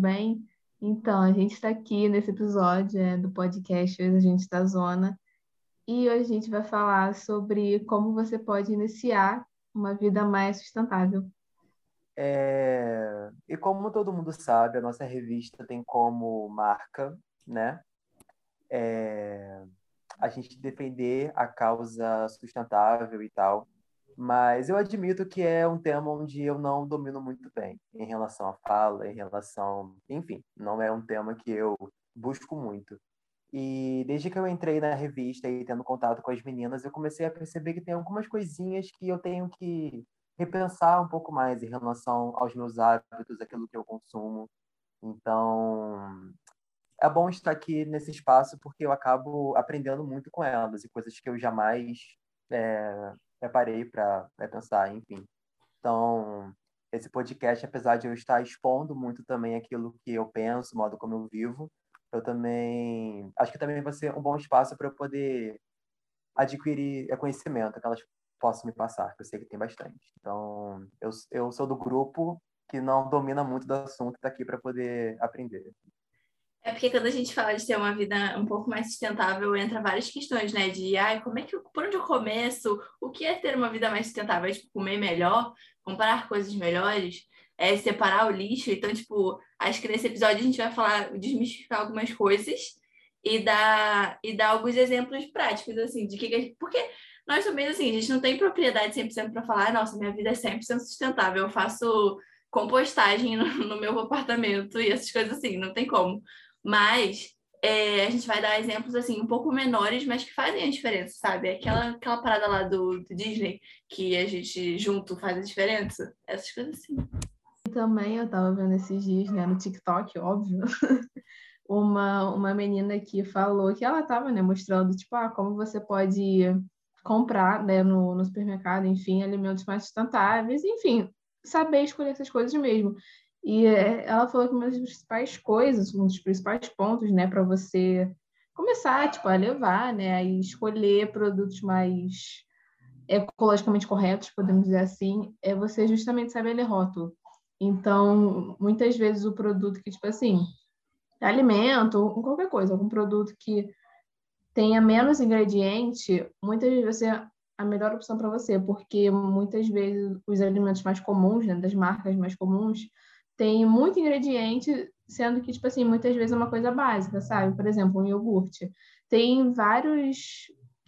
bem? Então, a gente está aqui nesse episódio é, do podcast Hoje a gente da Zona e hoje a gente vai falar sobre como você pode iniciar uma vida mais sustentável. É... E como todo mundo sabe, a nossa revista tem como marca, né? É... A gente defender a causa sustentável e tal. Mas eu admito que é um tema onde eu não domino muito bem em relação à fala, em relação. Enfim, não é um tema que eu busco muito. E desde que eu entrei na revista e tendo contato com as meninas, eu comecei a perceber que tem algumas coisinhas que eu tenho que repensar um pouco mais em relação aos meus hábitos, aquilo que eu consumo. Então, é bom estar aqui nesse espaço porque eu acabo aprendendo muito com elas e coisas que eu jamais é, preparei para pensar, enfim. Então, esse podcast, apesar de eu estar expondo muito também aquilo que eu penso, o modo como eu vivo, eu também acho que também vai ser um bom espaço para eu poder adquirir conhecimento que elas possam me passar, que eu sei que tem bastante. Então, eu, eu sou do grupo que não domina muito do assunto, está aqui para poder aprender. É porque quando a gente fala de ter uma vida um pouco mais sustentável, entra várias questões, né? De, ai, como é que, por onde eu começo? O que é ter uma vida mais sustentável? É, tipo, comer melhor? Comprar coisas melhores? É separar o lixo? Então, tipo, acho que nesse episódio a gente vai falar, desmistificar algumas coisas e dar, e dar alguns exemplos práticos, assim, de que... que porque nós também, assim, a gente não tem propriedade 100% para falar, nossa, minha vida é 100% sustentável, eu faço compostagem no, no meu apartamento e essas coisas assim, não tem como. Mas é, a gente vai dar exemplos assim um pouco menores, mas que fazem a diferença, sabe? Aquela, aquela parada lá do, do Disney que a gente junto faz a diferença. Essas coisas assim. Também eu tava vendo esses dias, né, no TikTok, óbvio, uma, uma menina que falou que ela tava, né, mostrando, tipo, ah, como você pode comprar, né, no, no supermercado, enfim, alimentos mais sustentáveis, enfim, saber escolher essas coisas mesmo. E é, ela falou que uma das principais coisas, um dos principais pontos, né, para você começar, tipo, a levar, né, a escolher produtos mais ecologicamente corretos, podemos dizer assim, é você justamente saber ler rótulo. Então, muitas vezes o produto que, tipo assim, alimento, qualquer coisa, algum produto que tenha menos ingrediente, muitas vezes ser a melhor opção para você, porque muitas vezes os alimentos mais comuns, né, das marcas mais comuns, tem muito ingrediente, sendo que, tipo assim, muitas vezes é uma coisa básica, sabe? Por exemplo, um iogurte. Tem vários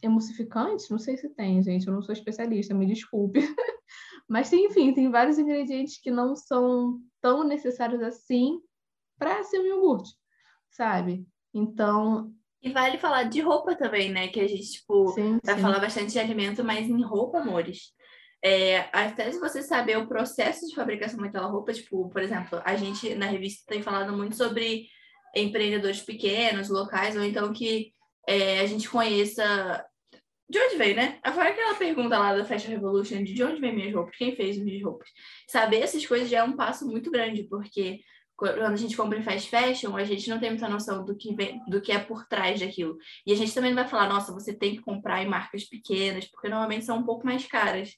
emulsificantes, não sei se tem, gente, eu não sou especialista, me desculpe. Mas, tem, enfim, tem vários ingredientes que não são tão necessários assim para ser um iogurte, sabe? Então. E vale falar de roupa também, né? Que a gente, tipo, sim, vai sim. falar bastante de alimento, mas em roupa, amores. É, até se você saber o processo de fabricação daquela roupa, tipo, por exemplo, a gente na revista tem falado muito sobre empreendedores pequenos, locais, ou então que é, a gente conheça de onde vem, né? Foi aquela pergunta lá da Fashion Revolution de, de onde vem minhas roupas, quem fez minhas roupas. Saber essas coisas já é um passo muito grande, porque quando a gente compra em fast fashion, a gente não tem muita noção do que, vem, do que é por trás daquilo. E a gente também não vai falar, nossa, você tem que comprar em marcas pequenas, porque normalmente são um pouco mais caras.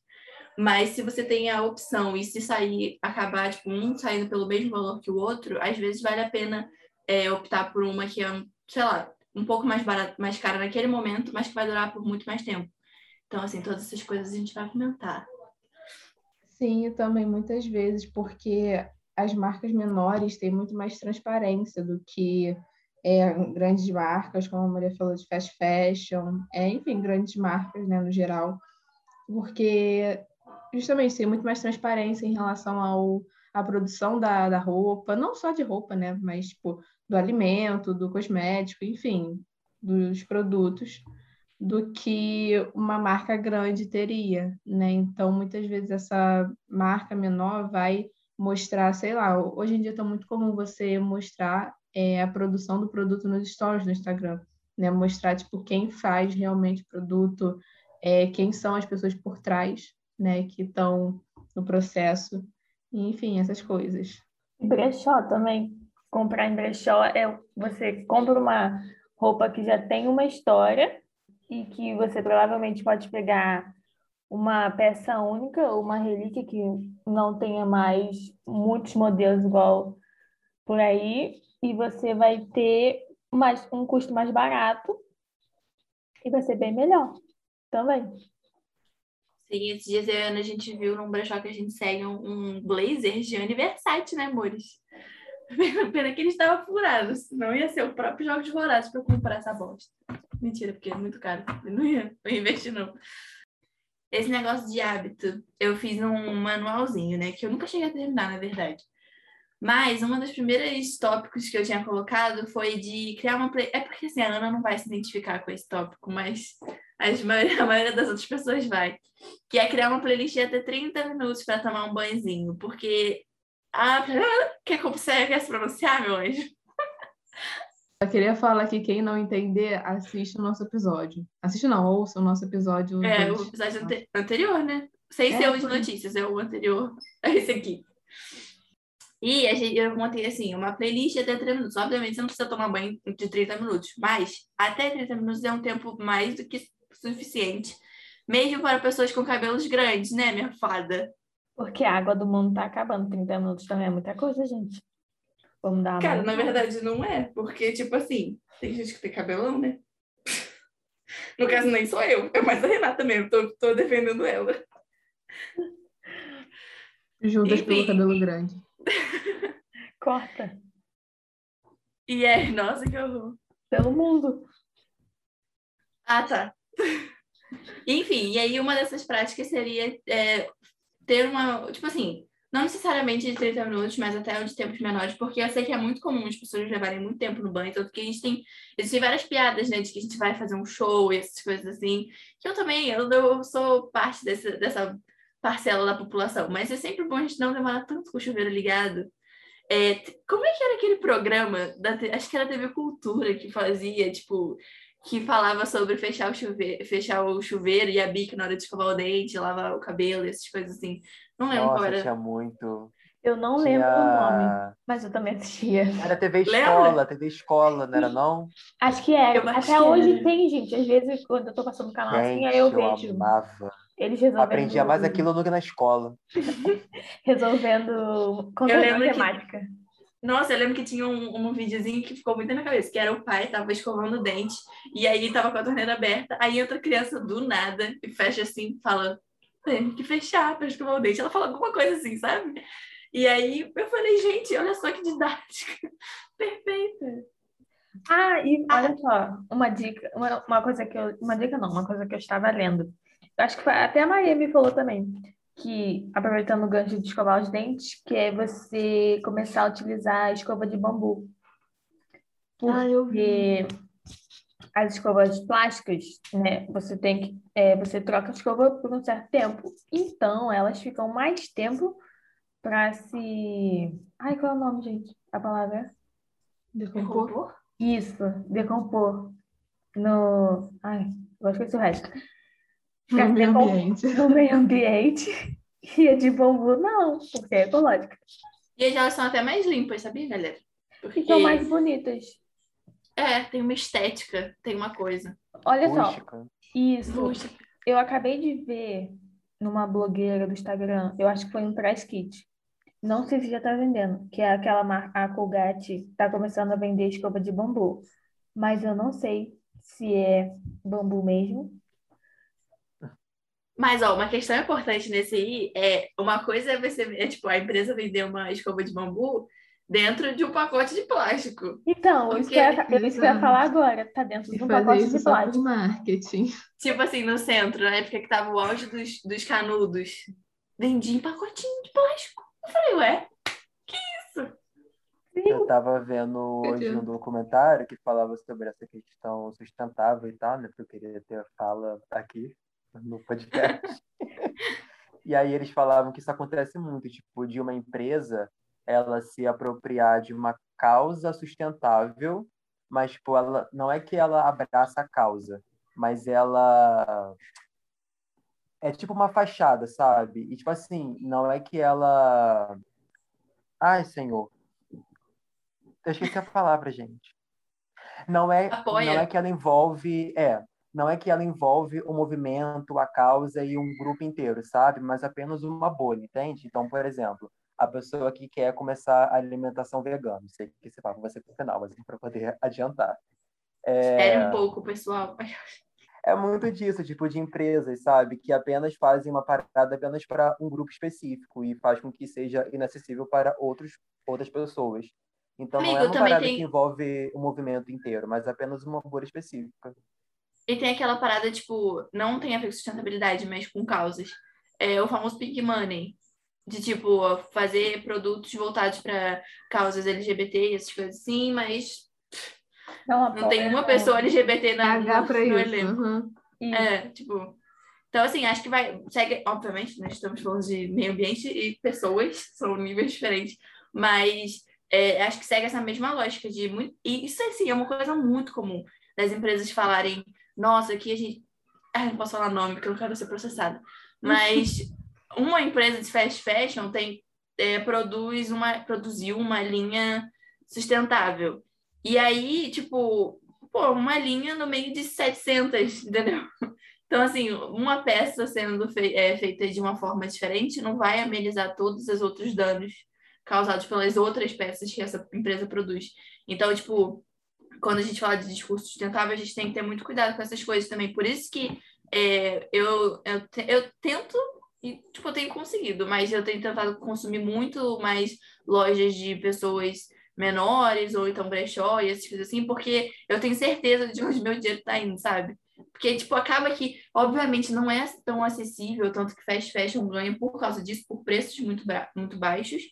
Mas se você tem a opção e se sair, acabar, tipo, um saindo pelo mesmo valor que o outro, às vezes vale a pena é, optar por uma que é, sei lá, um pouco mais barata, mais cara naquele momento, mas que vai durar por muito mais tempo. Então, assim, todas essas coisas a gente vai comentar. Sim, também muitas vezes, porque as marcas menores têm muito mais transparência do que é, grandes marcas, como a Maria falou, de fast fashion, é, enfim, grandes marcas, né, no geral, porque justamente ter muito mais transparência em relação ao à produção da, da roupa, não só de roupa, né, mas tipo, do alimento, do cosmético, enfim, dos produtos, do que uma marca grande teria, né? Então, muitas vezes essa marca menor vai mostrar, sei lá, hoje em dia está muito comum você mostrar é, a produção do produto nos stories no Instagram, né? Mostrar, tipo, quem faz realmente o produto, é, quem são as pessoas por trás né, que estão no processo, enfim, essas coisas. Brechó também. Comprar em brechó é você compra uma roupa que já tem uma história e que você provavelmente pode pegar uma peça única ou uma relíquia que não tenha mais muitos modelos igual por aí e você vai ter mais, um custo mais barato e vai ser bem melhor também. Esses dias a gente viu num brechó que a gente segue um, blazer de aniversário, né, amores? Pena que ele estava furado, senão ia ser o próprio Jogos Vorazes para comprar essa bosta. Mentira, porque é muito caro. Eu não ia, não ia investir, não. Esse negócio de hábito, eu fiz um manualzinho, né? Que eu nunca cheguei a terminar, na verdade. Mas uma dos primeiros tópicos que eu tinha colocado foi de criar uma play... É porque assim, a Ana não vai se identificar com esse tópico, mas as maioria, a maioria das outras pessoas vai. Que é criar uma playlist de até 30 minutos para tomar um banhozinho. Porque. Ah, quer, quer se pronunciar, meu anjo? Eu queria falar que quem não entender, assiste o nosso episódio. Assiste não, ouça o nosso episódio. É, o episódio ante anterior, né? Sem é, ser o de notícias, é o anterior. É esse aqui. E a gente, eu montei assim, uma playlist até 30 minutos. Obviamente, você não precisa tomar banho de 30 minutos, mas até 30 minutos é um tempo mais do que suficiente. Mesmo para pessoas com cabelos grandes, né, minha fada? Porque a água do mundo tá acabando. 30 minutos também é muita coisa, gente. Vamos dar uma Cara, na verdade não é. Porque, tipo assim, tem gente que tem cabelão, né? No caso, nem sou eu. É mais a Renata mesmo. Tô, tô defendendo ela. Judas Enfim. pelo cabelo grande. Corta. E é, nossa, que horror. Pelo mundo. Ah, tá. Enfim, e aí uma dessas práticas seria é, ter uma, tipo assim, não necessariamente de 30 minutos, mas até de tempos menores, porque eu sei que é muito comum as pessoas levarem muito tempo no banho, tanto que a gente tem, existem várias piadas, né, de que a gente vai fazer um show e essas coisas assim, que eu também, eu, eu sou parte desse, dessa parcela da população, mas é sempre bom a gente não demorar tanto com o chuveiro ligado. É, como é que era aquele programa, da, acho que era a TV Cultura que fazia, tipo, que falava sobre fechar o chuveiro, fechar o chuveiro e a bica na hora de escovar o dente, lavar o cabelo, essas coisas assim. Não lembro Nossa, qual era. tinha muito. Eu não tinha... lembro o nome, mas eu também assistia. Era TV Escola, Lembra? TV Escola, não era não? Acho que é. Até hoje tem, gente. Às vezes, quando eu tô passando no canal assim, gente, assim, aí eu, eu vejo. Amava. Eles resolvendo... Aprendia mais aquilo do que na escola. resolvendo controle matemática. Que... Nossa, eu lembro que tinha um, um videozinho que ficou muito na minha cabeça, que era o pai, tava escovando o dente, e aí tava com a torneira aberta, aí entra a criança do nada e fecha assim, fala, tem que fechar para escovar o dente. Ela fala alguma coisa assim, sabe? E aí eu falei, gente, olha só que didática. Perfeita. Ah, e olha só, uma dica, uma, uma coisa que eu. Uma dica não, uma coisa que eu estava lendo. Acho que até a Maria me falou também que, aproveitando o gancho de escovar os dentes, que é você começar a utilizar a escova de bambu. Porque ah, eu vi. as escovas plásticas, né, você tem que, é, você troca a escova por um certo tempo. Então, elas ficam mais tempo para se... Ai, qual é o nome, gente? A palavra? Decompor? Isso, decompor. No... Ai, eu esqueci o resto. No meio ambiente. No meio ambiente. E a de bambu, não, porque é ecológica. E elas são até mais limpas, sabia, galera? Porque... E são mais bonitas. É, tem uma estética, tem uma coisa. Olha Rústica. só. Isso. Rústica. Eu acabei de ver numa blogueira do Instagram, eu acho que foi um press kit. Não sei se já tá vendendo, que é aquela marca, a Colgate tá começando a vender escova de bambu. Mas eu não sei se é bambu mesmo mas, ó, uma questão importante nesse aí é uma coisa é você, é, tipo, a empresa vender uma escova de bambu dentro de um pacote de plástico. Então, porque... isso, que eu, isso que eu ia falar agora, tá dentro de um pacote de plástico. marketing. Tipo assim, no centro, na época que tava o auge dos, dos canudos, vendia em pacotinho de plástico. Eu falei, ué, que isso? Eu tava vendo hoje um documentário que falava sobre essa questão sustentável e tal, né? Porque eu queria ter a fala aqui no podcast. e aí eles falavam que isso acontece muito, tipo, de uma empresa ela se apropriar de uma causa sustentável, mas tipo, ela não é que ela abraça a causa, mas ela é tipo uma fachada, sabe? E tipo assim, não é que ela Ai, senhor. Eu esqueci a palavra, gente. Não é, Apoia. não é que ela envolve, é, não é que ela envolve o movimento, a causa e um grupo inteiro, sabe? Mas apenas uma bolha, entende? Então, por exemplo, a pessoa que quer começar a alimentação vegana. Sei que esse papo vai ser pro final, mas para poder adiantar. É... Espere um pouco, pessoal. É muito disso, tipo de empresas, sabe? Que apenas fazem uma parada apenas para um grupo específico e faz com que seja inacessível para outros, outras pessoas. Então Amigo, não é uma parada tem... que envolve o movimento inteiro, mas apenas uma bolha específica. E tem aquela parada, tipo, não tem a ver com sustentabilidade, mas com causas. É o famoso pink money, de tipo, fazer produtos voltados para causas LGBT e essas coisas assim, mas não, não tem uma pessoa LGBT na H no, no elenco. Uhum. É, tipo. Então, assim, acho que vai. Segue, obviamente, nós estamos falando de meio ambiente e pessoas, são níveis diferentes, mas é, acho que segue essa mesma lógica de muito. E isso assim, é uma coisa muito comum das empresas falarem, nossa, aqui a gente. Ah, não posso falar nome, porque eu não quero ser processada. Mas uma empresa de fast fashion tem, é, produz uma, produziu uma linha sustentável. E aí, tipo, pô, uma linha no meio de 700, entendeu? Então, assim, uma peça sendo fei é, feita de uma forma diferente não vai amenizar todos os outros danos causados pelas outras peças que essa empresa produz. Então, tipo, quando a gente fala de discurso sustentável, a gente tem que ter muito cuidado com essas coisas também. Por isso que é, eu, eu, eu tento e, tipo, eu tenho conseguido, mas eu tenho tentado consumir muito mais lojas de pessoas menores, ou então brechó e essas coisas assim, porque eu tenho certeza de onde meu dinheiro tá indo, sabe? Porque, tipo, acaba que, obviamente, não é tão acessível, tanto que fast fashion ganha por causa disso, por preços muito, muito baixos,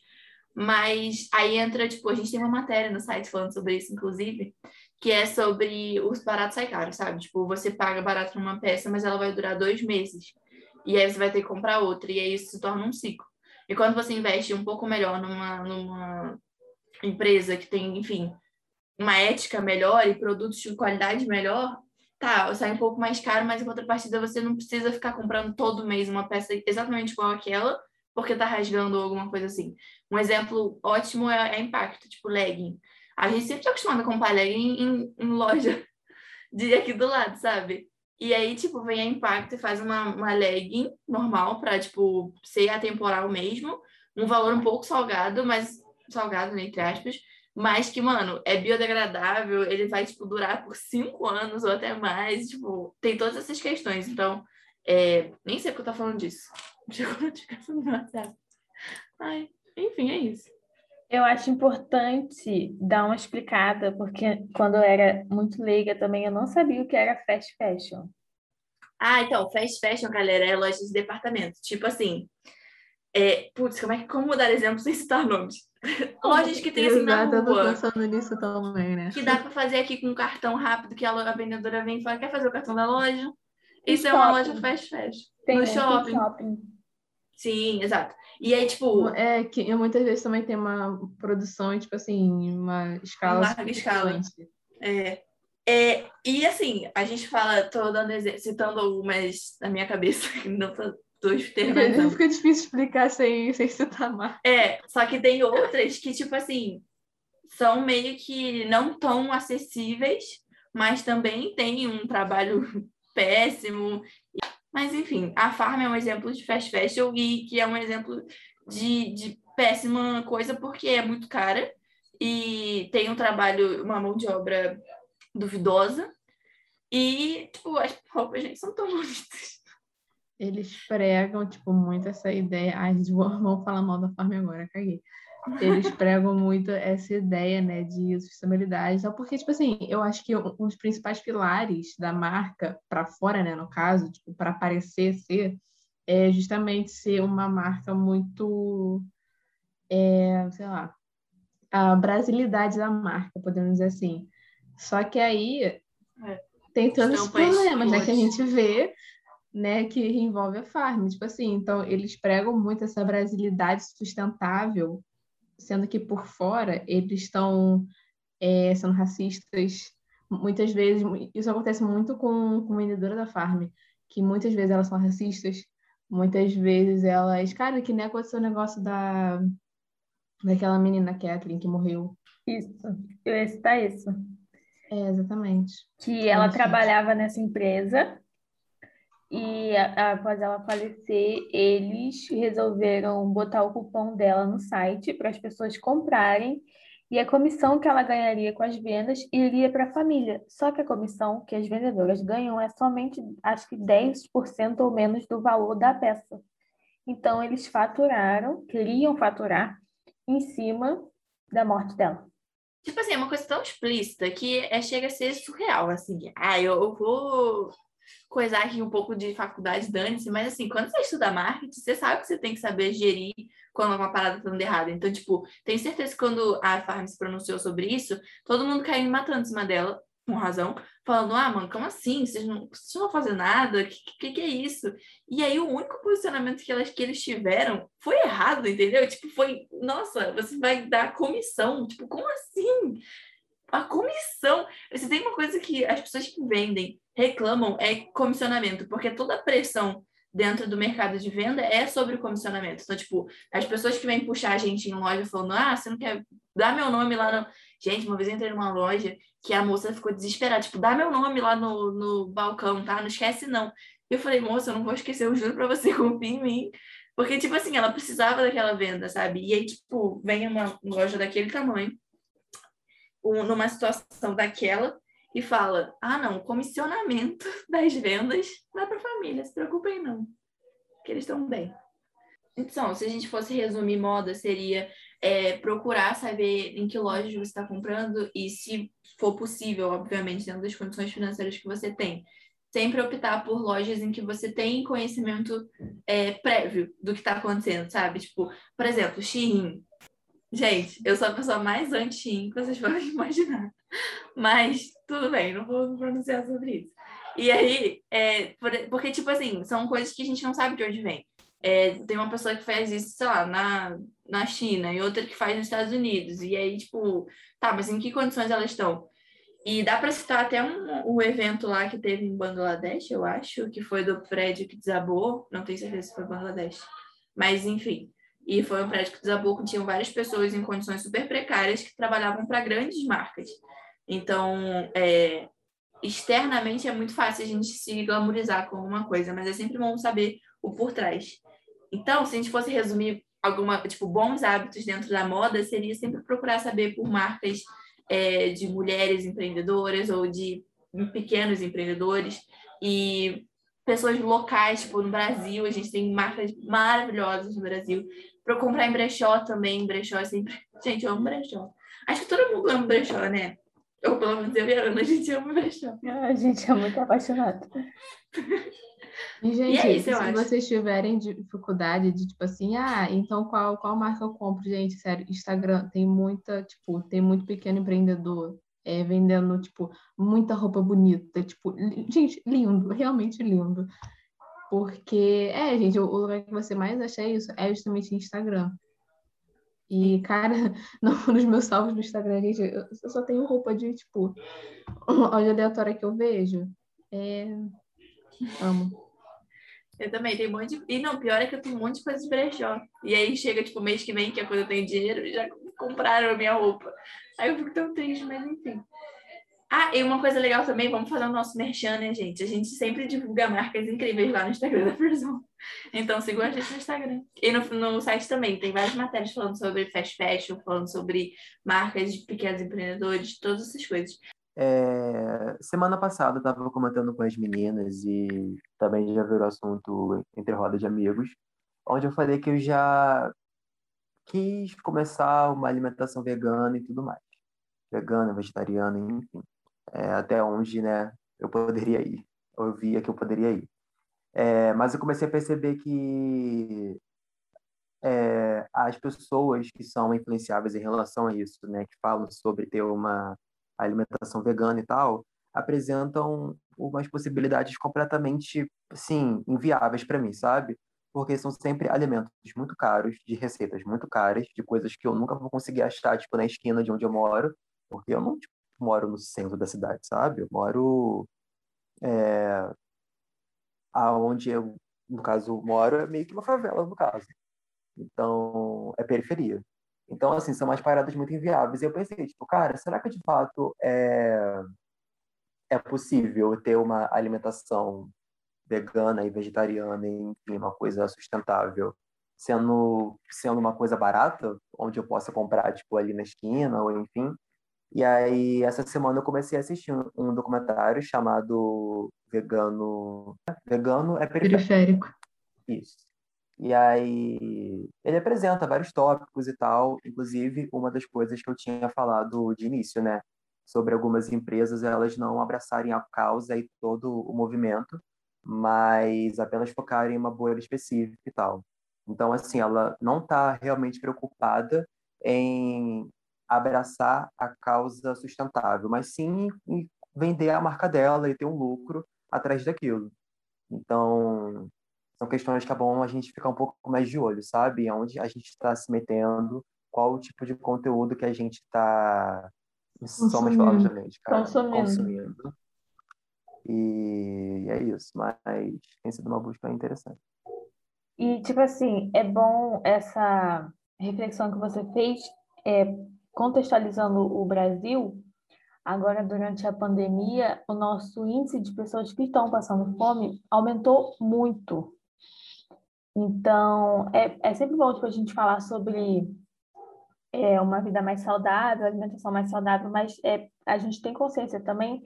mas aí entra, tipo, a gente tem uma matéria no site falando sobre isso, inclusive, que é sobre os baratos sai caro, sabe? Tipo, você paga barato numa peça, mas ela vai durar dois meses. E aí você vai ter que comprar outra, e aí isso se torna um ciclo. E quando você investe um pouco melhor numa, numa empresa que tem, enfim, uma ética melhor e produtos de qualidade melhor, tá, sai um pouco mais caro, mas em contrapartida você não precisa ficar comprando todo mês uma peça exatamente igual aquela, porque tá rasgando ou alguma coisa assim. Um exemplo ótimo é, é impacto, tipo legging. A gente sempre tá acostumado a comprar legging em, em loja de aqui do lado, sabe? E aí, tipo, vem a Impacto e faz uma, uma legging normal para tipo, ser atemporal mesmo. Um valor um pouco salgado, mas salgado, né, entre aspas, mas que, mano, é biodegradável, ele vai, tipo, durar por cinco anos ou até mais, tipo, tem todas essas questões. Então, é... nem sei porque eu tô falando disso. Chegou notificação no WhatsApp. Ai, enfim, é isso. Eu acho importante dar uma explicada, porque quando eu era muito leiga também, eu não sabia o que era fast fashion. Ah, então, fast fashion, galera, é loja de departamento. Tipo assim, é, putz, como é que como dar exemplo sem citar nomes? Lojas que tem assim na rua. Eu tô pensando nisso também, né? Que dá para fazer aqui com um cartão rápido, que a vendedora vem e fala, quer fazer o cartão da loja? Isso é uma loja fast fashion. Tem no shopping. shopping. Sim, exato. E aí, tipo. É, que muitas vezes também tem uma produção, tipo assim, uma escala. Larga escala. É. é. E assim, a gente fala, tô dando citando algumas na minha cabeça, não tô tô externalizando. Fica difícil explicar sem, sem citar mais. É, só que tem outras que, tipo assim, são meio que não tão acessíveis, mas também tem um trabalho péssimo. Mas, enfim, a Farm é um exemplo de fast fashion e que é um exemplo de, de péssima coisa porque é muito cara e tem um trabalho, uma mão de obra duvidosa. E, tipo, as roupas, gente, são tão bonitas eles pregam, tipo, muito essa ideia. Ai, vamos falar mal da Farm agora, caguei. Eles pregam muito essa ideia, né, de sustentabilidade. Só porque, tipo assim, eu acho que um dos principais pilares da marca, para fora, né, no caso, tipo, para parecer ser, é justamente ser uma marca muito, é, sei lá, a brasilidade da marca, podemos dizer assim. Só que aí é. tem todos os problemas, né, que a gente vê né, que envolve a farm. Tipo assim, então eles pregam muito essa brasilidade sustentável, sendo que por fora eles estão é, sendo racistas. Muitas vezes, isso acontece muito com, com vendedora da farm, que muitas vezes elas são racistas, muitas vezes elas. Cara, que nem aconteceu o negócio da, daquela menina Kathleen que morreu. Isso, eu ia citar isso. É, exatamente. Que ela trabalhava nessa empresa e após ela falecer, eles resolveram botar o cupom dela no site para as pessoas comprarem e a comissão que ela ganharia com as vendas iria para a família. Só que a comissão que as vendedoras ganham é somente, acho que 10% ou menos do valor da peça. Então, eles faturaram, queriam faturar em cima da morte dela. Tipo assim, é uma coisa tão explícita que é, chega a ser surreal, assim. Ah, eu vou coisar aqui um pouco de faculdade, dane-se, mas assim, quando você estuda marketing, você sabe que você tem que saber gerir quando uma parada tá dando errado. Então, tipo, tenho certeza que quando a Farm se pronunciou sobre isso, todo mundo caiu me matando em cima dela, com razão, falando, ah, mano, como assim? Vocês não, vocês não vão fazer nada? O que, que, que, é isso? E aí o único posicionamento que, elas, que eles tiveram foi errado, entendeu? Tipo, foi, nossa, você vai dar comissão. Tipo, como assim? A comissão. Você tem uma coisa que as pessoas que vendem reclamam é comissionamento, porque toda a pressão dentro do mercado de venda é sobre o comissionamento. Então, tipo, as pessoas que vêm puxar a gente em loja falando, ah, você não quer dar meu nome lá no. Gente, uma vez eu entrei numa loja que a moça ficou desesperada, tipo, dá meu nome lá no, no balcão, tá? Não esquece, não. Eu falei, moça, eu não vou esquecer, eu juro pra você, confia em mim. Porque, tipo assim, ela precisava daquela venda, sabe? E aí, tipo, vem uma loja daquele tamanho, um, numa situação daquela, e fala: ah, não, comissionamento das vendas dá para família, se preocupem não, que eles estão bem. Então, se a gente fosse resumir moda, seria é, procurar saber em que lojas você está comprando e, se for possível, obviamente, dentro das condições financeiras que você tem, sempre optar por lojas em que você tem conhecimento é, prévio do que está acontecendo, sabe? Tipo, por exemplo, Shein. Gente, eu sou a pessoa mais anti-Shein que vocês podem imaginar. Mas tudo bem, não vou me pronunciar sobre isso. E aí, é, porque, tipo assim, são coisas que a gente não sabe de onde vem. É, tem uma pessoa que faz isso, sei lá, na, na China e outra que faz nos Estados Unidos. E aí, tipo, tá, mas em que condições elas estão? E dá para citar até um, um evento lá que teve em Bangladesh, eu acho, que foi do prédio que desabou. Não tenho certeza se foi Bangladesh. Mas, enfim. E foi um prédio que desabou, que tinham várias pessoas em condições super precárias que trabalhavam para grandes marcas. Então, é, externamente é muito fácil a gente se glamorizar com alguma coisa, mas é sempre bom saber o por trás. Então, se a gente fosse resumir alguma, tipo, bons hábitos dentro da moda, seria sempre procurar saber por marcas é, de mulheres empreendedoras ou de pequenos empreendedores e pessoas locais, tipo, no Brasil, a gente tem marcas maravilhosas no Brasil. Para comprar em brechó também, brechó é sempre... Gente, eu amo brechó. Acho que todo mundo ama brechó, né? Ou pelo menos eu e a Ana, a gente ama brechó. A gente é muito apaixonado. E, gente, e é isso, se acho. vocês tiverem dificuldade de, tipo assim, ah, então qual, qual marca eu compro? Gente, sério, Instagram tem muita, tipo, tem muito pequeno empreendedor é, vendendo, tipo, muita roupa bonita, tipo, gente, lindo, realmente lindo. Porque, é, gente, o lugar que você mais acha isso é justamente Instagram. E, cara, nos meus salvos no Instagram, gente, eu, só tenho roupa de, tipo, loja aleatória que eu vejo. É... Amo. Eu também tenho um monte de... E não, pior é que eu tenho um monte de coisa de brechó. E aí chega, tipo, mês que vem, que é quando eu tenho dinheiro, já compraram a minha roupa. Aí eu fico tão triste, mas enfim. Ah, e uma coisa legal também, vamos fazer o nosso merchan, né, gente? A gente sempre divulga marcas incríveis lá no Instagram da Furzon. Então sigam a gente no Instagram. E no, no site também, tem várias matérias falando sobre fast fashion, falando sobre marcas de pequenos empreendedores, todas essas coisas. É, semana passada eu estava comentando com as meninas e também já virou assunto entre rodas de amigos, onde eu falei que eu já quis começar uma alimentação vegana e tudo mais. Vegana, vegetariana, enfim é, até onde né, eu poderia ir, eu via que eu poderia ir. É, mas eu comecei a perceber que é, as pessoas que são influenciáveis em relação a isso, né, que falam sobre ter uma alimentação vegana e tal, apresentam umas possibilidades completamente, sim, inviáveis para mim, sabe? Porque são sempre alimentos muito caros, de receitas muito caras, de coisas que eu nunca vou conseguir achar, tipo, na esquina de onde eu moro, porque eu não, tipo, moro no centro da cidade, sabe? Eu moro é, aonde eu, no caso, moro é meio que uma favela, no caso. Então, é periferia. Então, assim, são umas paradas muito inviáveis. E eu pensei, tipo, cara, será que de fato é, é possível ter uma alimentação vegana e vegetariana, enfim, uma coisa sustentável, sendo, sendo uma coisa barata, onde eu possa comprar, tipo, ali na esquina, ou enfim. E aí, essa semana eu comecei a assistir um documentário chamado Vegano... Vegano é periférico. periférico. Isso. E aí, ele apresenta vários tópicos e tal, inclusive uma das coisas que eu tinha falado de início, né? Sobre algumas empresas elas não abraçarem a causa e todo o movimento, mas apenas focarem em uma bolha específica e tal. Então, assim, ela não está realmente preocupada em abraçar a causa sustentável, mas sim em vender a marca dela e ter um lucro atrás daquilo. Então, são questões que é bom a gente ficar um pouco mais de olho, sabe? Onde a gente está se metendo, qual o tipo de conteúdo que a gente está. Umas palavras cara. Consumindo. consumindo. E é isso, mas tem sido uma busca interessante. E, tipo assim, é bom essa reflexão que você fez, é, contextualizando o Brasil, agora durante a pandemia, o nosso índice de pessoas que estão passando fome aumentou muito. Então, é, é sempre bom tipo, a gente falar sobre é, uma vida mais saudável, alimentação mais saudável, mas é, a gente tem consciência também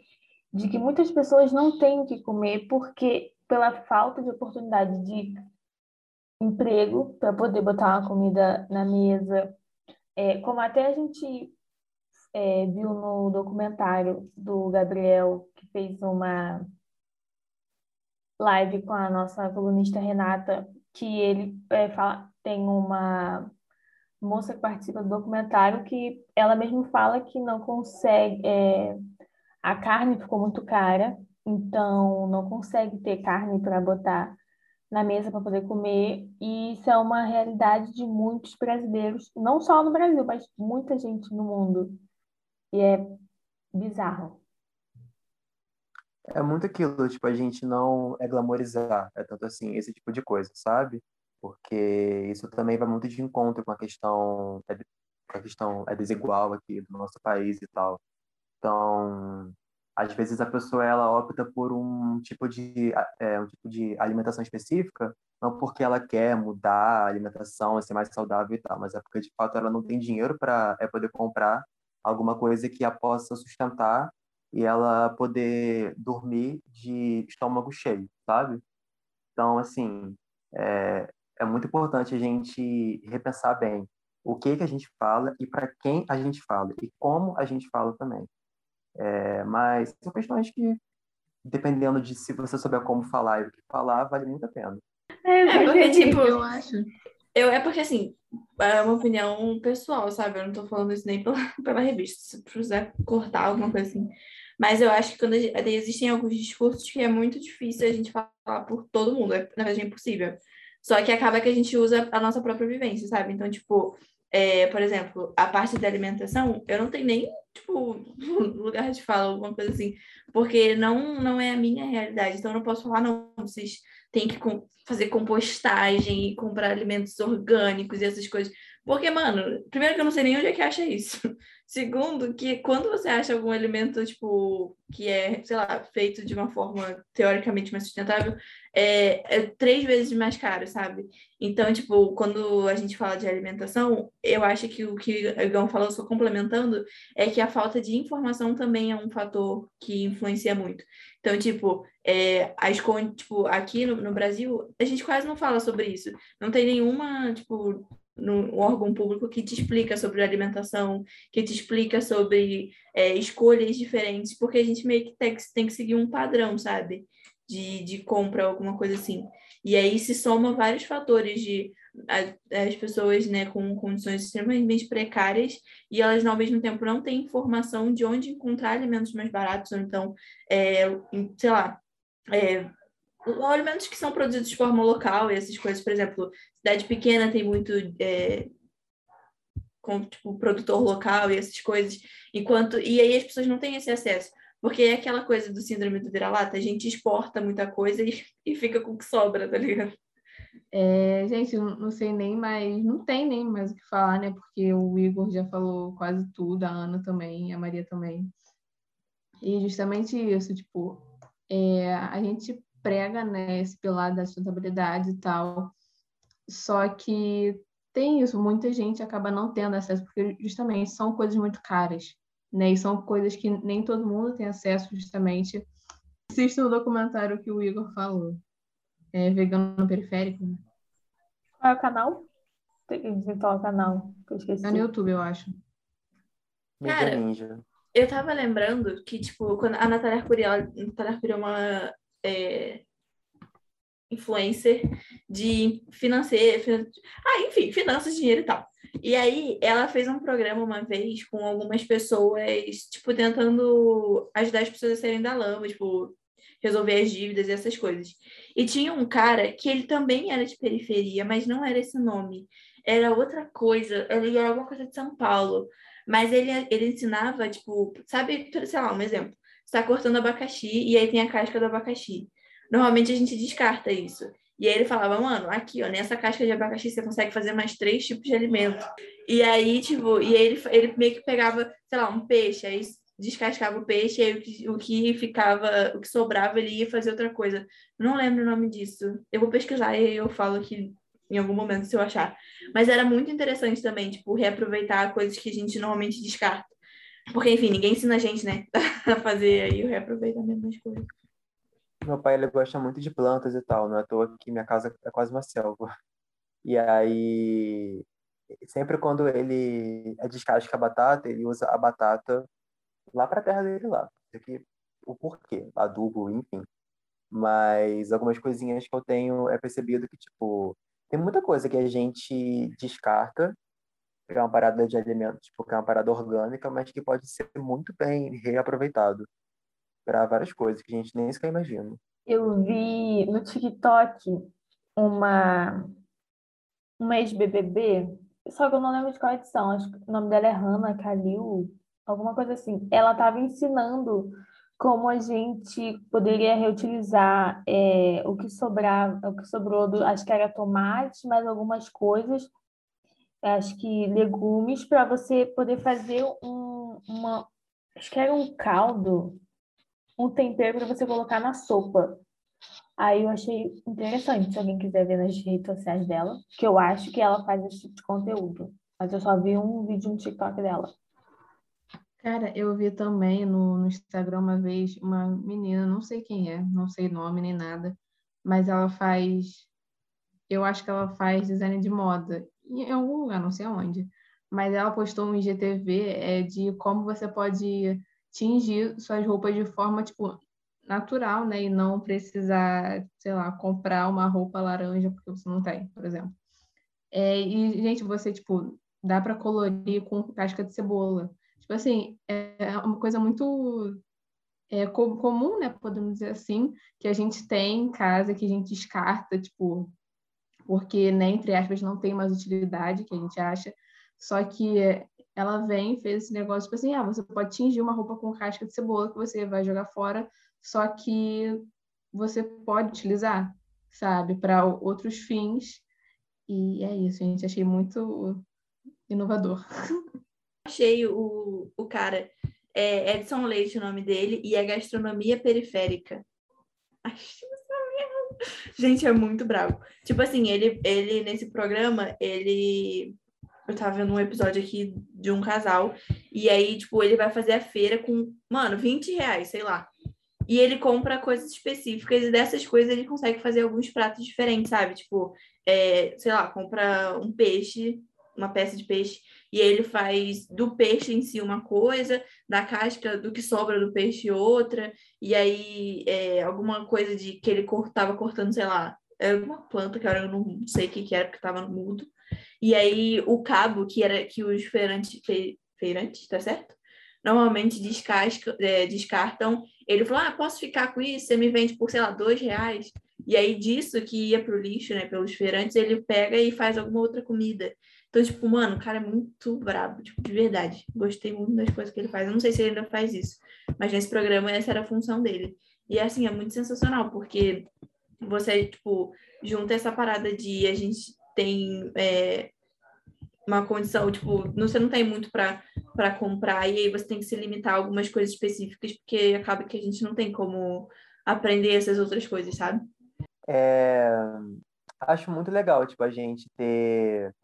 de que muitas pessoas não têm o que comer porque pela falta de oportunidade de emprego para poder botar uma comida na mesa, é, como até a gente é, viu no documentário do Gabriel que fez uma live com a nossa colunista Renata, que ele é, fala, tem uma moça que participa do documentário que ela mesma fala que não consegue é, a carne ficou muito cara, então não consegue ter carne para botar na mesa para poder comer, e isso é uma realidade de muitos brasileiros, não só no Brasil, mas muita gente no mundo. E é bizarro. É muito aquilo, tipo, a gente não é glamorizar, é tanto assim, esse tipo de coisa, sabe? Porque isso também vai muito de encontro com a questão, é, com a questão é desigual aqui do nosso país e tal. Então, às vezes a pessoa ela opta por um tipo de é, um tipo de alimentação específica, não porque ela quer mudar a alimentação, ser mais saudável e tal, mas é porque de fato ela não tem dinheiro para é poder comprar alguma coisa que a possa sustentar e ela poder dormir de estômago cheio, sabe? Então, assim, é, é muito importante a gente repensar bem o que que a gente fala e para quem a gente fala e como a gente fala também. É, mas são questões que, dependendo de se você souber como falar e o que falar, vale muito a pena. É, é porque, tipo, eu acho. Eu, é porque, assim, é uma opinião pessoal, sabe? Eu não tô falando isso nem pela, pela revista, se precisar cortar alguma coisa assim. Mas eu acho que quando gente, existem alguns discursos que é muito difícil a gente falar por todo mundo, é, na verdade é impossível. Só que acaba que a gente usa a nossa própria vivência, sabe? Então, tipo, é, por exemplo, a parte da alimentação, eu não tenho nem, tipo, lugar de fala, alguma coisa assim, porque não, não é a minha realidade. Então, eu não posso falar, não, vocês têm que fazer compostagem e comprar alimentos orgânicos e essas coisas. Porque, mano, primeiro que eu não sei nem onde é que acha isso. Segundo, que quando você acha algum alimento, tipo, que é, sei lá, feito de uma forma teoricamente mais sustentável, é, é três vezes mais caro, sabe? Então, tipo, quando a gente fala de alimentação, eu acho que o que o Igão falou, só complementando, é que a falta de informação também é um fator que influencia muito. Então, tipo, é, as, tipo aqui no, no Brasil, a gente quase não fala sobre isso. Não tem nenhuma, tipo, no órgão público que te explica sobre alimentação, que te explica sobre é, escolhas diferentes, porque a gente meio que tem, tem que seguir um padrão, sabe? De, de compra, alguma coisa assim. E aí se soma vários fatores de as pessoas né, com condições extremamente precárias e elas, ao mesmo tempo, não têm informação de onde encontrar alimentos mais baratos, ou então, é, sei lá, é, alimentos que são produzidos de forma local e essas coisas, por exemplo, cidade pequena tem muito é, com tipo produtor local e essas coisas, enquanto e aí as pessoas não têm esse acesso, porque é aquela coisa do síndrome do vira-lata, a gente exporta muita coisa e, e fica com o que sobra, tá ligado? É, gente, não sei nem mais, não tem nem mais o que falar, né? Porque o Igor já falou quase tudo, a Ana também, a Maria também. E justamente isso, tipo, é, a gente prega né, esse pilar da sustentabilidade e tal. Só que tem isso, muita gente acaba não tendo acesso, porque justamente são coisas muito caras, né? E são coisas que nem todo mundo tem acesso, justamente. Assista o documentário que o Igor falou, é Vegano Periférico. Né? Qual é o canal? Tem que dizer qual é o canal, que eu esqueci. É no YouTube, eu acho. Cara, eu tava lembrando que, tipo, quando a Natália Arcurial, a Natália Arcurial é uma é, influencer de financeiro, ah, enfim, finanças, dinheiro e tal. E aí ela fez um programa uma vez com algumas pessoas, tipo, tentando ajudar as pessoas a saírem da lama, tipo, resolver as dívidas e essas coisas. E tinha um cara que ele também era de periferia, mas não era esse nome. Era outra coisa, ele era alguma coisa de São Paulo. Mas ele, ele ensinava, tipo, sabe, sei lá, um exemplo. Está cortando abacaxi e aí tem a casca do abacaxi. Normalmente a gente descarta isso. E aí ele falava, mano, aqui, ó, nessa casca de abacaxi você consegue fazer mais três tipos de alimento. E aí, tipo, e aí ele, ele meio que pegava, sei lá, um peixe, aí descascava o peixe, e aí o que, o que ficava, o que sobrava, ele ia fazer outra coisa. Não lembro o nome disso. Eu vou pesquisar e eu falo aqui em algum momento se eu achar. Mas era muito interessante também, tipo, reaproveitar coisas que a gente normalmente descarta. Porque, enfim, ninguém ensina a gente, né, a fazer aí o reaproveitamento das coisas. Meu pai, ele gosta muito de plantas e tal, não é à toa que minha casa é quase uma selva. E aí, sempre quando ele descasca a batata, ele usa a batata lá para a terra dele lá. Aqui, o porquê, adubo, enfim. Mas algumas coisinhas que eu tenho é percebido que, tipo, tem muita coisa que a gente descarta, que é uma parada de alimento, tipo, que é uma parada orgânica, mas que pode ser muito bem reaproveitado para várias coisas que a gente nem sequer imagina. Eu vi no TikTok uma, uma ex-BBB, só que eu não lembro de qual edição, acho que o nome dela é Hannah Kalil, alguma coisa assim. Ela estava ensinando como a gente poderia reutilizar é, o que sobrar, o que sobrou, do, acho que era tomate, mais algumas coisas, acho que legumes, para você poder fazer um, uma, acho que era um caldo, um tempero para você colocar na sopa. Aí eu achei interessante, se alguém quiser ver nas redes sociais dela, que eu acho que ela faz esse tipo de conteúdo. Mas eu só vi um vídeo no TikTok dela. Cara, eu vi também no, no Instagram uma vez uma menina, não sei quem é, não sei nome nem nada, mas ela faz. Eu acho que ela faz design de moda em algum lugar, não sei aonde. Mas ela postou um IGTV é, de como você pode tingir suas roupas de forma, tipo, natural, né? E não precisar, sei lá, comprar uma roupa laranja porque você não tem, por exemplo. É, e, gente, você, tipo, dá para colorir com casca de cebola. Tipo assim, é uma coisa muito é, comum, né? Podemos dizer assim, que a gente tem em casa, que a gente descarta, tipo, porque, né, entre aspas, não tem mais utilidade, que a gente acha. Só que ela vem fez esse negócio, tipo assim, ah, você pode tingir uma roupa com casca de cebola que você vai jogar fora, só que você pode utilizar, sabe, para outros fins. E é isso, gente. Achei muito inovador. Achei o, o cara, é Edson Leite o nome dele, e é Gastronomia Periférica. Gente, é muito bravo. Tipo assim, ele, ele nesse programa, ele eu tava vendo um episódio aqui de um casal, e aí, tipo, ele vai fazer a feira com, mano, 20 reais, sei lá. E ele compra coisas específicas, e dessas coisas ele consegue fazer alguns pratos diferentes, sabe? Tipo, é, sei lá, compra um peixe, uma peça de peixe, e ele faz do peixe em si uma coisa, da casca do que sobra do peixe outra, e aí é, alguma coisa de que ele estava cortando, sei lá, era uma planta que eu não sei o que, que era, porque estava no mudo. E aí o cabo, que era que os feirantes, fe, feirantes, tá certo? Normalmente descasca, é, descartam. Ele falou: Ah, posso ficar com isso? Você me vende por, sei lá, dois reais. E aí, disso que ia pro lixo, né, pelos feirantes, ele pega e faz alguma outra comida. Então, tipo, mano, o cara é muito brabo, tipo, de verdade. Gostei muito das coisas que ele faz. Eu não sei se ele ainda faz isso, mas nesse programa essa era a função dele. E assim, é muito sensacional, porque você, tipo, junta essa parada de a gente tem é, uma condição, tipo, você não tem muito para comprar, e aí você tem que se limitar a algumas coisas específicas, porque acaba que a gente não tem como aprender essas outras coisas, sabe? É... Acho muito legal, tipo, a gente ter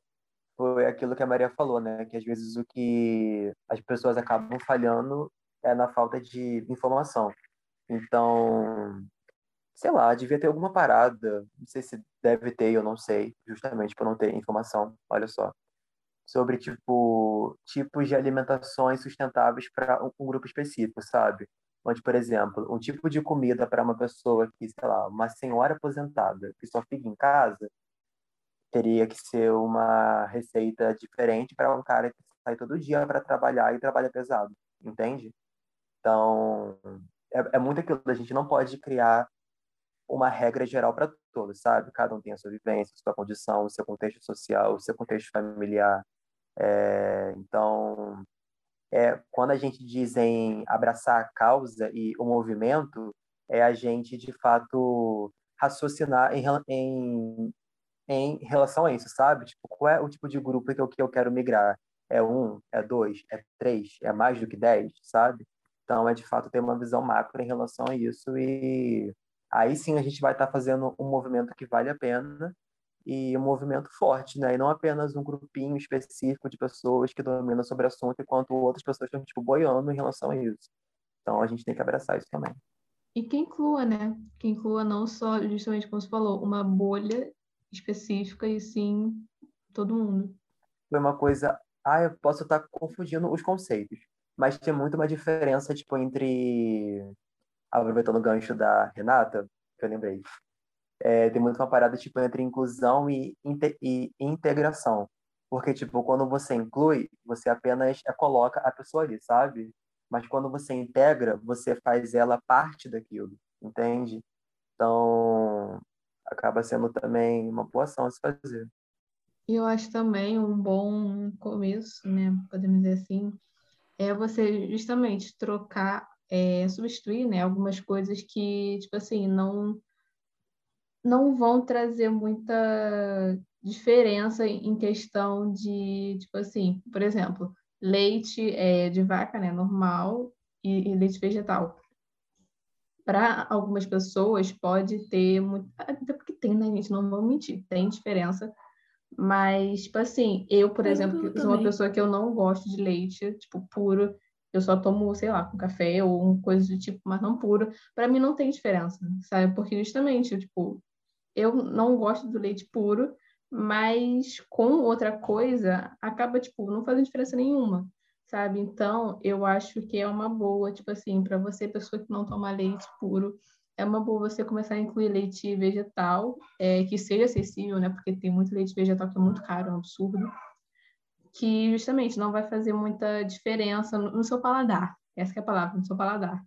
foi aquilo que a Maria falou, né? Que às vezes o que as pessoas acabam falhando é na falta de informação. Então, sei lá, devia ter alguma parada, não sei se deve ter, eu não sei, justamente por não ter informação, olha só, sobre tipo tipos de alimentações sustentáveis para um grupo específico, sabe? Onde, por exemplo, um tipo de comida para uma pessoa que, sei lá, uma senhora aposentada que só fica em casa, teria que ser uma receita diferente para um cara que sai todo dia para trabalhar e trabalha pesado, entende? Então, é, é muito aquilo, a gente não pode criar uma regra geral para todos, sabe? Cada um tem a sua vivência, a sua condição, o seu contexto social, o seu contexto familiar. É, então, é, quando a gente diz em abraçar a causa e o movimento, é a gente, de fato, raciocinar em, em em relação a isso, sabe? Tipo, qual é o tipo de grupo que eu, que eu quero migrar? É um, é dois, é três, é mais do que dez, sabe? Então, é de fato ter uma visão macro em relação a isso e aí sim a gente vai estar tá fazendo um movimento que vale a pena e um movimento forte, né? E não apenas um grupinho específico de pessoas que dominam sobre o assunto, enquanto outras pessoas estão, tipo, boiando em relação a isso. Então, a gente tem que abraçar isso também. E que inclua, né? Que inclua não só, justamente como você falou, uma bolha específica e sim todo mundo. Foi uma coisa. Ah, eu posso estar confundindo os conceitos, mas tem muito uma diferença tipo entre aproveitando o gancho da Renata, que eu lembrei. É, tem muito uma parada tipo entre inclusão e, e integração. Porque, tipo, quando você inclui, você apenas coloca a pessoa ali, sabe? Mas quando você integra, você faz ela parte daquilo, entende? Então, acaba sendo também uma boa ação a se fazer. E eu acho também um bom começo, né, podemos dizer assim, é você justamente trocar, é, substituir, né, algumas coisas que, tipo assim, não não vão trazer muita diferença em questão de, tipo assim, por exemplo, leite é, de vaca, né, normal e, e leite vegetal para algumas pessoas pode ter muito. Até porque tem, né, gente? Não vou mentir, tem diferença. Mas, tipo assim, eu, por eu exemplo, sou uma pessoa que eu não gosto de leite, tipo, puro. Eu só tomo, sei lá, com café ou um coisa do tipo, mas não puro. Para mim não tem diferença, sabe? Porque justamente, tipo, eu não gosto do leite puro, mas com outra coisa acaba, tipo, não fazendo diferença nenhuma sabe? Então, eu acho que é uma boa, tipo assim, para você, pessoa que não toma leite puro, é uma boa você começar a incluir leite vegetal, é, que seja acessível, né? Porque tem muito leite vegetal que é muito caro, é um absurdo, que justamente não vai fazer muita diferença no, no seu paladar. Essa é a palavra, no seu paladar.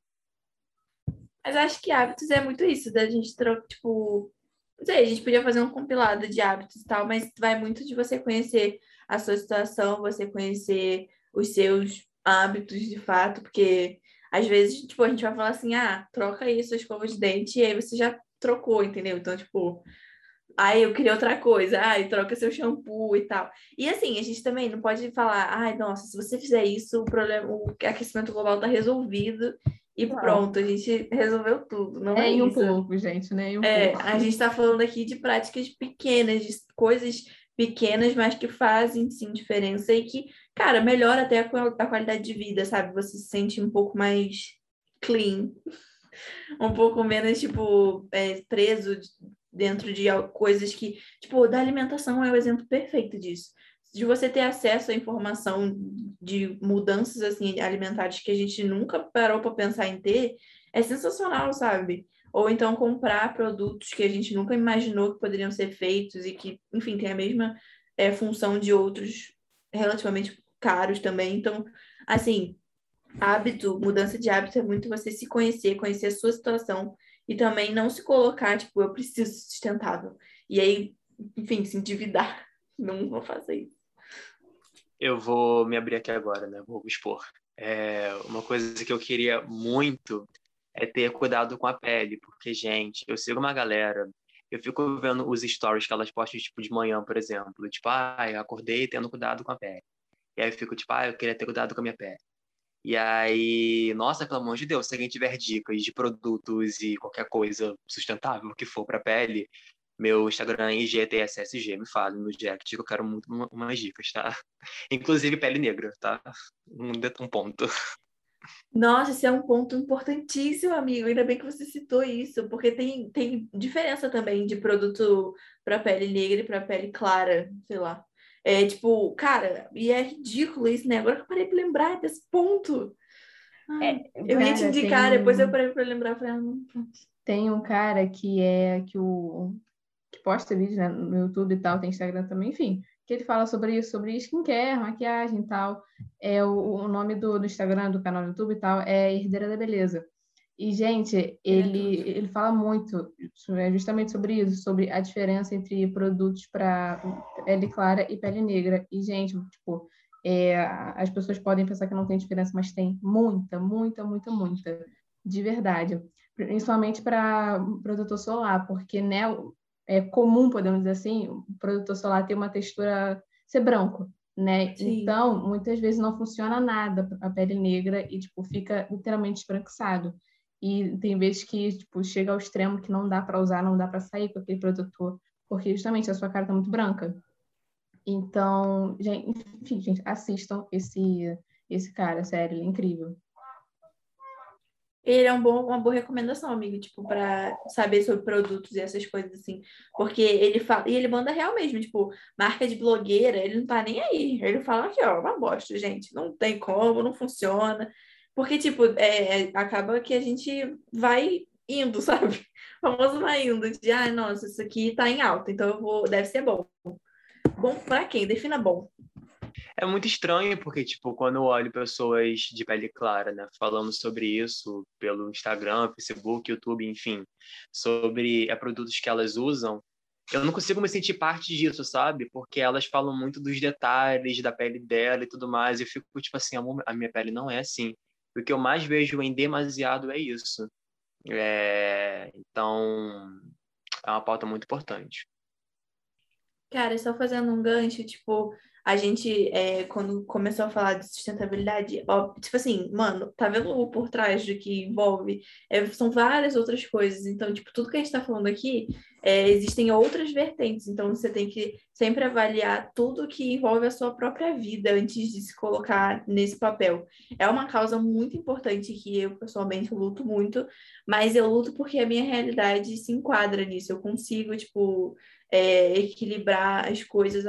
Mas acho que hábitos é muito isso, da gente trocar, tipo, não sei, a gente podia fazer um compilado de hábitos e tal, mas vai muito de você conhecer a sua situação, você conhecer os seus hábitos de fato, porque às vezes, tipo, a gente vai falar assim, ah, troca aí sua escova de dente, e aí você já trocou, entendeu? Então, tipo, aí eu queria outra coisa, ai, troca seu shampoo e tal. E assim, a gente também não pode falar, ai, nossa, se você fizer isso, o problema, o aquecimento global tá resolvido e pronto, a gente resolveu tudo. Não é, é um pouco, gente, né? Um é, pouco. a gente tá falando aqui de práticas pequenas, de coisas pequenas, mas que fazem sim diferença e que, cara, melhora até a, qualidade de vida, sabe? Você se sente um pouco mais clean, um pouco menos, tipo, é, preso dentro de coisas que, tipo, da alimentação é o exemplo perfeito disso. De você ter acesso à informação de mudanças assim alimentares que a gente nunca parou para pensar em ter, é sensacional, sabe? Ou então comprar produtos que a gente nunca imaginou que poderiam ser feitos e que, enfim, tem a mesma é, função de outros relativamente caros também. Então, assim, hábito, mudança de hábito é muito você se conhecer, conhecer a sua situação e também não se colocar, tipo, eu preciso sustentável. E aí, enfim, se endividar. Não vou fazer isso. Eu vou me abrir aqui agora, né? Vou expor. É, uma coisa que eu queria muito é ter cuidado com a pele, porque, gente, eu sigo uma galera, eu fico vendo os stories que elas postam, tipo, de manhã, por exemplo, tipo, ah, eu acordei tendo cuidado com a pele. E aí eu fico, tipo, ah, eu queria ter cuidado com a minha pele. E aí, nossa, pelo amor de Deus, se alguém tiver dicas de produtos e qualquer coisa sustentável que for para pele, meu Instagram é IGTSSG, me fale no direct que eu quero muito umas dicas, tá? Inclusive pele negra, tá? Um ponto. Nossa, esse é um ponto importantíssimo, amigo. Ainda bem que você citou isso, porque tem, tem diferença também de produto para pele negra e para pele clara, sei lá. É tipo, cara, e é ridículo isso, né? Agora que eu parei para lembrar desse ponto. é, eu ia te indicar, tem... depois eu parei para lembrar. Falei, ah, não, Tem um cara que é que o que posta vídeo né, no YouTube e tal, tem Instagram também, enfim que ele fala sobre isso, sobre skincare, maquiagem e tal. É, o, o nome do, do Instagram, do canal do YouTube e tal, é Herdeira da Beleza. E, gente, ele, ele fala muito é justamente sobre isso, sobre a diferença entre produtos para pele clara e pele negra. E, gente, tipo, é, as pessoas podem pensar que não tem diferença, mas tem muita, muita, muita, muita, de verdade. Principalmente para protetor solar, porque né, é comum, podemos dizer assim, o produtor solar ter uma textura ser branco, né? Sim. Então, muitas vezes não funciona nada a pele negra e tipo fica literalmente esbranquiçado. E tem vezes que tipo chega ao extremo que não dá para usar, não dá para sair com aquele produtor, porque justamente a sua cara tá muito branca. Então, gente, enfim, gente, assistam esse esse cara, sério, ele é incrível ele é um bom, uma boa recomendação, amigo, tipo, para saber sobre produtos e essas coisas assim. Porque ele fala, e ele manda real mesmo, tipo, marca de blogueira, ele não tá nem aí. Ele fala aqui, ó, uma bosta, gente, não tem como, não funciona. Porque, tipo, é, acaba que a gente vai indo, sabe? O famoso vai indo, de, ah, nossa, isso aqui tá em alta, então eu vou, deve ser bom. Bom para quem? Defina bom. É muito estranho, porque, tipo, quando eu olho pessoas de pele clara, né, falando sobre isso pelo Instagram, Facebook, YouTube, enfim, sobre é, produtos que elas usam, eu não consigo me sentir parte disso, sabe? Porque elas falam muito dos detalhes da pele dela e tudo mais, e eu fico, tipo assim, a minha pele não é assim. O que eu mais vejo em demasiado é isso. É... Então, é uma pauta muito importante. Cara, só fazendo um gancho, tipo, a gente, é, quando começou a falar de sustentabilidade, ó, tipo assim, mano, tá vendo o por trás do que envolve? É, são várias outras coisas. Então, tipo, tudo que a gente tá falando aqui, é, existem outras vertentes. Então, você tem que sempre avaliar tudo que envolve a sua própria vida antes de se colocar nesse papel. É uma causa muito importante que eu, pessoalmente, luto muito, mas eu luto porque a minha realidade se enquadra nisso. Eu consigo, tipo é, equilibrar as coisas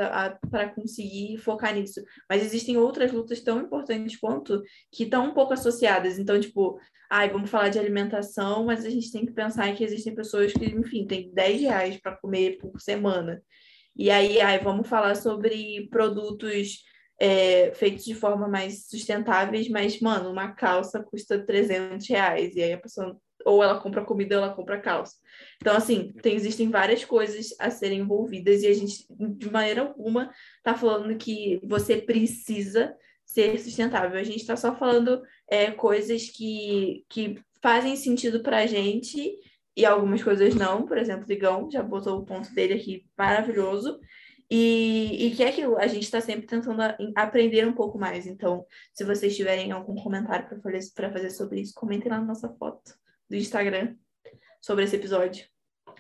para conseguir focar nisso. Mas existem outras lutas tão importantes quanto que estão um pouco associadas. Então, tipo, ai, vamos falar de alimentação, mas a gente tem que pensar que existem pessoas que, enfim, têm 10 reais para comer por semana. E aí, ai, vamos falar sobre produtos é, feitos de forma mais sustentáveis, mas, mano, uma calça custa 300 reais. E aí a pessoa ou ela compra comida ou ela compra calça. Então, assim, tem, existem várias coisas a serem envolvidas e a gente, de maneira alguma, está falando que você precisa ser sustentável. A gente está só falando é, coisas que, que fazem sentido para a gente e algumas coisas não. Por exemplo, o Ligão já botou o ponto dele aqui maravilhoso. E, e que é aquilo, a gente está sempre tentando aprender um pouco mais. Então, se vocês tiverem algum comentário para fazer, fazer sobre isso, comentem lá na nossa foto do Instagram sobre esse episódio.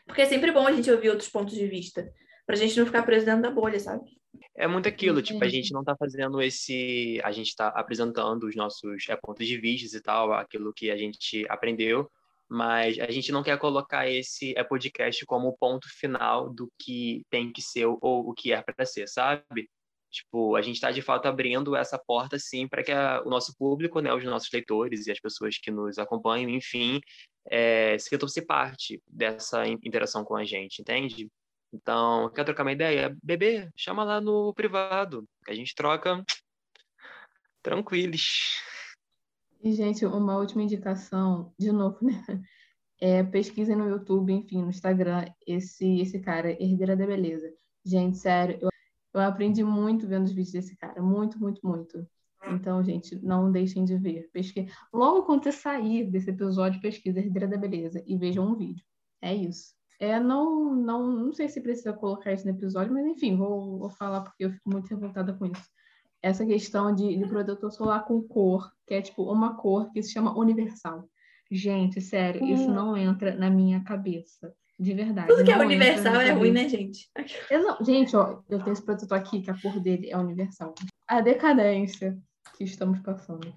Porque é sempre bom a gente ouvir outros pontos de vista, pra gente não ficar preso dentro da bolha, sabe? É muito aquilo, tipo, a gente não tá fazendo esse. A gente tá apresentando os nossos é, pontos de vista e tal, aquilo que a gente aprendeu, mas a gente não quer colocar esse é, podcast como o ponto final do que tem que ser ou o que é para ser, sabe? Tipo, a gente está de fato abrindo essa porta, sim, para que a, o nosso público, né, os nossos leitores e as pessoas que nos acompanham, enfim, é, sintam-se parte dessa interação com a gente, entende? Então, quer trocar uma ideia? Bebê, chama lá no privado, que a gente troca tranquilos. E, gente, uma última indicação, de novo, né? É, pesquisem no YouTube, enfim, no Instagram, esse, esse cara, Herdeira da Beleza. Gente, sério, eu eu aprendi muito vendo os vídeos desse cara, muito, muito, muito. Então, gente, não deixem de ver. Pesquisa. Logo quando você sair desse episódio, pesquisa Herdeira da Beleza e vejam um vídeo. É isso. É, não, não, não sei se precisa colocar isso no episódio, mas enfim, vou, vou falar porque eu fico muito revoltada com isso. essa questão de, de protetor solar com cor, que é tipo uma cor que se chama universal. Gente, sério, hum. isso não entra na minha cabeça. De verdade. Tudo que é universal é ruim, né, gente? Eu não, gente, ó, eu tenho esse protetor aqui, que a cor dele é universal. A decadência que estamos passando.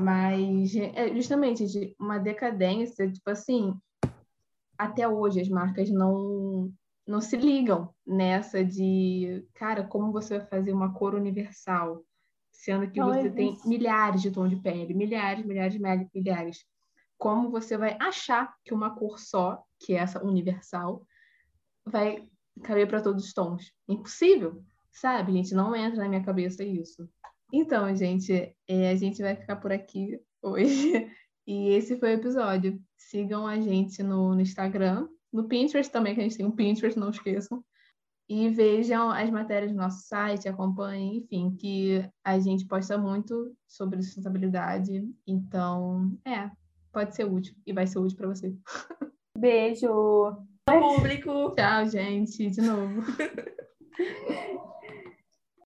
Mas, é justamente, uma decadência, tipo assim, até hoje as marcas não, não se ligam nessa de, cara, como você vai fazer uma cor universal, sendo que não você tem milhares de tons de pele, milhares, milhares, milhares, milhares. Como você vai achar que uma cor só, que é essa universal, vai caber para todos os tons? Impossível, sabe? Gente, não entra na minha cabeça isso. Então, gente, é, a gente vai ficar por aqui hoje. E esse foi o episódio. Sigam a gente no, no Instagram, no Pinterest também, que a gente tem um Pinterest, não esqueçam. E vejam as matérias do nosso site, acompanhem, enfim, que a gente posta muito sobre sustentabilidade. Então, é, pode ser útil e vai ser útil para você. Beijo! Público! Tchau, gente, de novo.